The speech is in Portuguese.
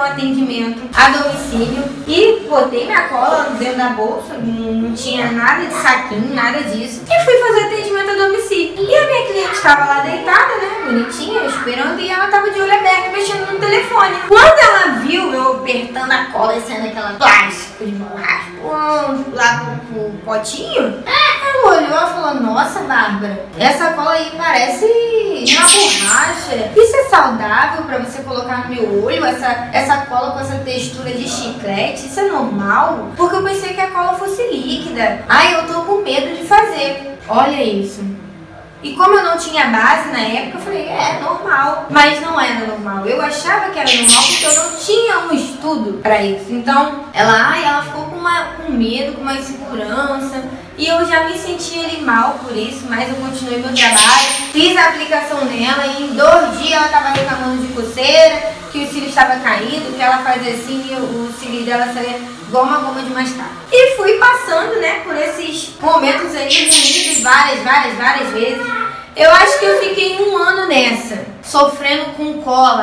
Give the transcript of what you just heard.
um atendimento a domicílio e botei minha cola dentro da bolsa, não tinha nada de saquinho, nada disso. E fui fazer atendimento a domicílio. E a minha cliente estava lá deitada, né, bonitinha, esperando, e ela estava de olho aberto, mexendo no telefone. Quando ela viu eu apertando a cola e saindo aquela plástico de borracha lá pro, pro potinho, ela olhou e falou, nossa, Bárbara, essa cola aí parece uma borracha. Isso é saudável para você colocar no meu olho, essa, essa cola com essa textura de chiclete? Isso é normal? Porque eu pensei que a cola fosse líquida. Ai, eu tô com medo de fazer. Olha isso. E como eu não tinha base na época, eu falei, é normal. Mas não era normal. Eu achava que era normal porque eu não tinha um estudo para isso. Então, ela, ai, ela ficou uma, com medo, com uma insegurança. E eu já me senti ali mal por isso, mas eu continuei meu trabalho. Fiz a aplicação nela e em dois dias ela estava reclamando de coceira, que o cílio estava caído, que ela fazia assim e o cílio dela saía igual uma goma de mascar. E fui passando, né, por esses momentos aí várias, várias, várias vezes. Eu acho que eu fiquei um ano nessa, sofrendo com cola.